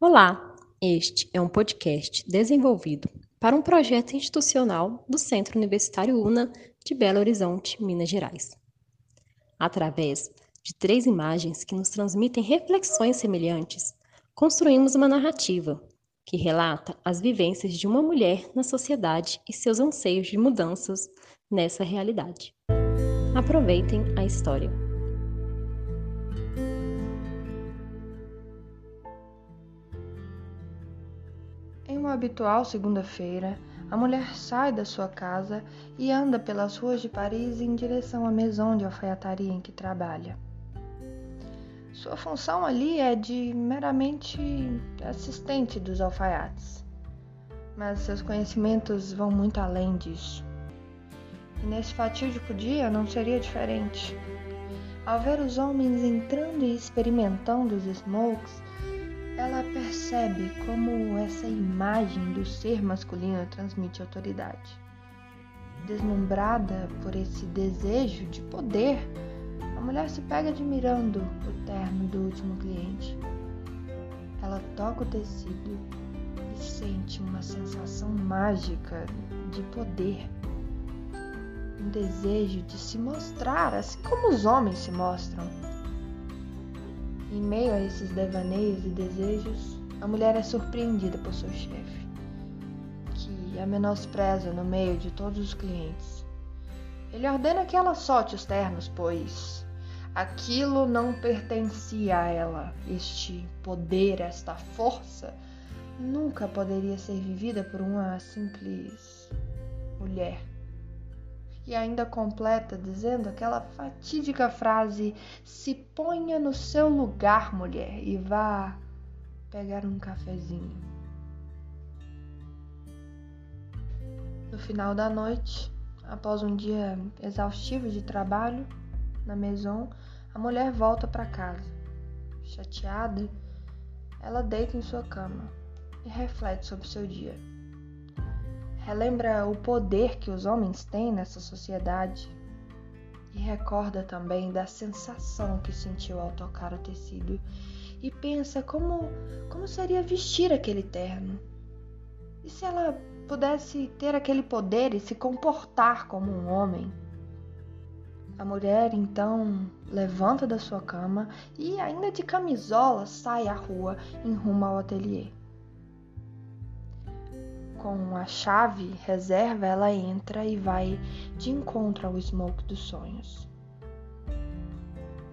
Olá, este é um podcast desenvolvido para um projeto institucional do Centro Universitário UNA de Belo Horizonte, Minas Gerais. Através de três imagens que nos transmitem reflexões semelhantes, construímos uma narrativa que relata as vivências de uma mulher na sociedade e seus anseios de mudanças nessa realidade. Aproveitem a história. Uma habitual segunda-feira, a mulher sai da sua casa e anda pelas ruas de Paris em direção à maison de alfaiataria em que trabalha. Sua função ali é de meramente assistente dos alfaiates, mas seus conhecimentos vão muito além disso. E nesse fatídico dia não seria diferente. Ao ver os homens entrando e experimentando os smokes, ela percebe como essa imagem do ser masculino transmite autoridade. Deslumbrada por esse desejo de poder, a mulher se pega admirando o terno do último cliente. Ela toca o tecido e sente uma sensação mágica de poder. Um desejo de se mostrar, assim como os homens se mostram. Em meio a esses devaneios e desejos, a mulher é surpreendida por seu chefe, que a menospreza no meio de todos os clientes. Ele ordena que ela solte os ternos, pois Aquilo não pertencia a ela. Este poder, esta força, nunca poderia ser vivida por uma simples mulher. E ainda completa dizendo aquela fatídica frase: se ponha no seu lugar, mulher, e vá pegar um cafezinho. No final da noite, após um dia exaustivo de trabalho na maison, a mulher volta para casa. Chateada, ela deita em sua cama e reflete sobre seu dia. Relembra o poder que os homens têm nessa sociedade e recorda também da sensação que sentiu ao tocar o tecido e pensa como como seria vestir aquele terno. E se ela pudesse ter aquele poder e se comportar como um homem? A mulher então levanta da sua cama e, ainda de camisola, sai à rua em rumo ao ateliê. Com a chave reserva, ela entra e vai de encontro ao Smoke dos sonhos.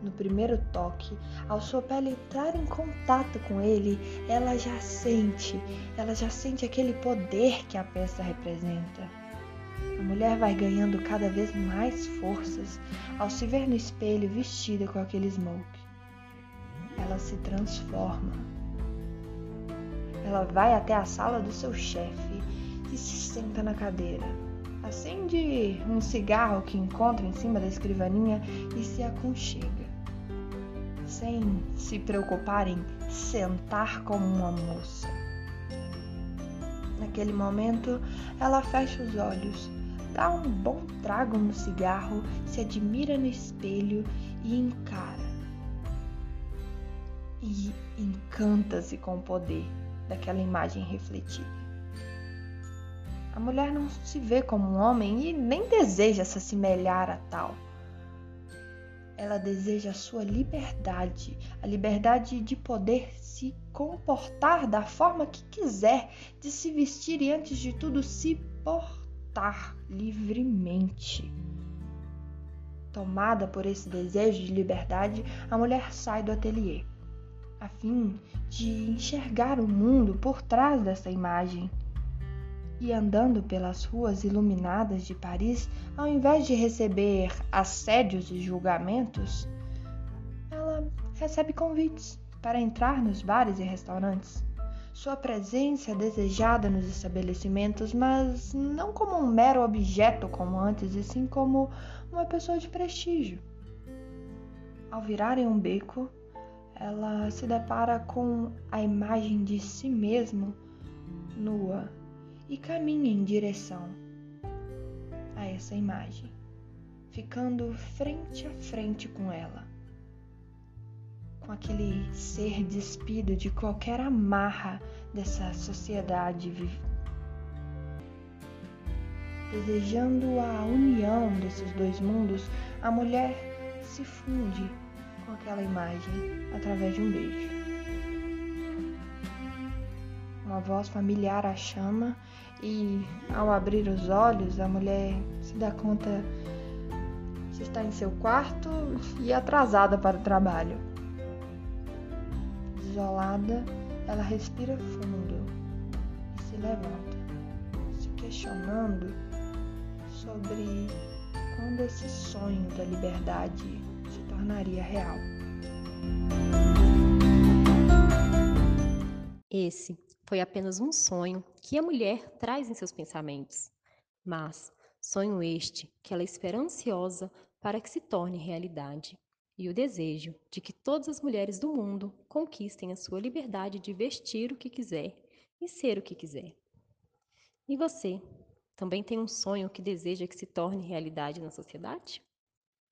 No primeiro toque, ao sua pele entrar em contato com ele, ela já sente, ela já sente aquele poder que a peça representa. A mulher vai ganhando cada vez mais forças ao se ver no espelho vestida com aquele smoke. Ela se transforma. Ela vai até a sala do seu chefe e se senta na cadeira. Acende um cigarro que encontra em cima da escrivaninha e se aconchega. Sem se preocupar em sentar como uma moça. Naquele momento, ela fecha os olhos, dá um bom trago no cigarro, se admira no espelho e encara. E encanta-se com o poder daquela imagem refletida. A mulher não se vê como um homem e nem deseja se assemelhar a tal. Ela deseja a sua liberdade, a liberdade de poder se comportar da forma que quiser, de se vestir e, antes de tudo, se portar livremente. Tomada por esse desejo de liberdade, a mulher sai do ateliê, a fim de enxergar o mundo por trás dessa imagem e andando pelas ruas iluminadas de Paris, ao invés de receber assédios e julgamentos, ela recebe convites para entrar nos bares e restaurantes. Sua presença é desejada nos estabelecimentos, mas não como um mero objeto como antes, e sim como uma pessoa de prestígio. Ao virar em um beco, ela se depara com a imagem de si mesma nua e caminha em direção a essa imagem, ficando frente a frente com ela. com aquele ser despido de qualquer amarra dessa sociedade Desejando a união desses dois mundos, a mulher se funde aquela imagem através de um beijo. Uma voz familiar a chama e, ao abrir os olhos, a mulher se dá conta que está em seu quarto e atrasada para o trabalho. Desolada, ela respira fundo e se levanta, se questionando sobre quando esse sonho da liberdade tornaria real. Esse foi apenas um sonho que a mulher traz em seus pensamentos, mas sonho este que ela espera ansiosa para que se torne realidade, e o desejo de que todas as mulheres do mundo conquistem a sua liberdade de vestir o que quiser e ser o que quiser. E você, também tem um sonho que deseja que se torne realidade na sociedade?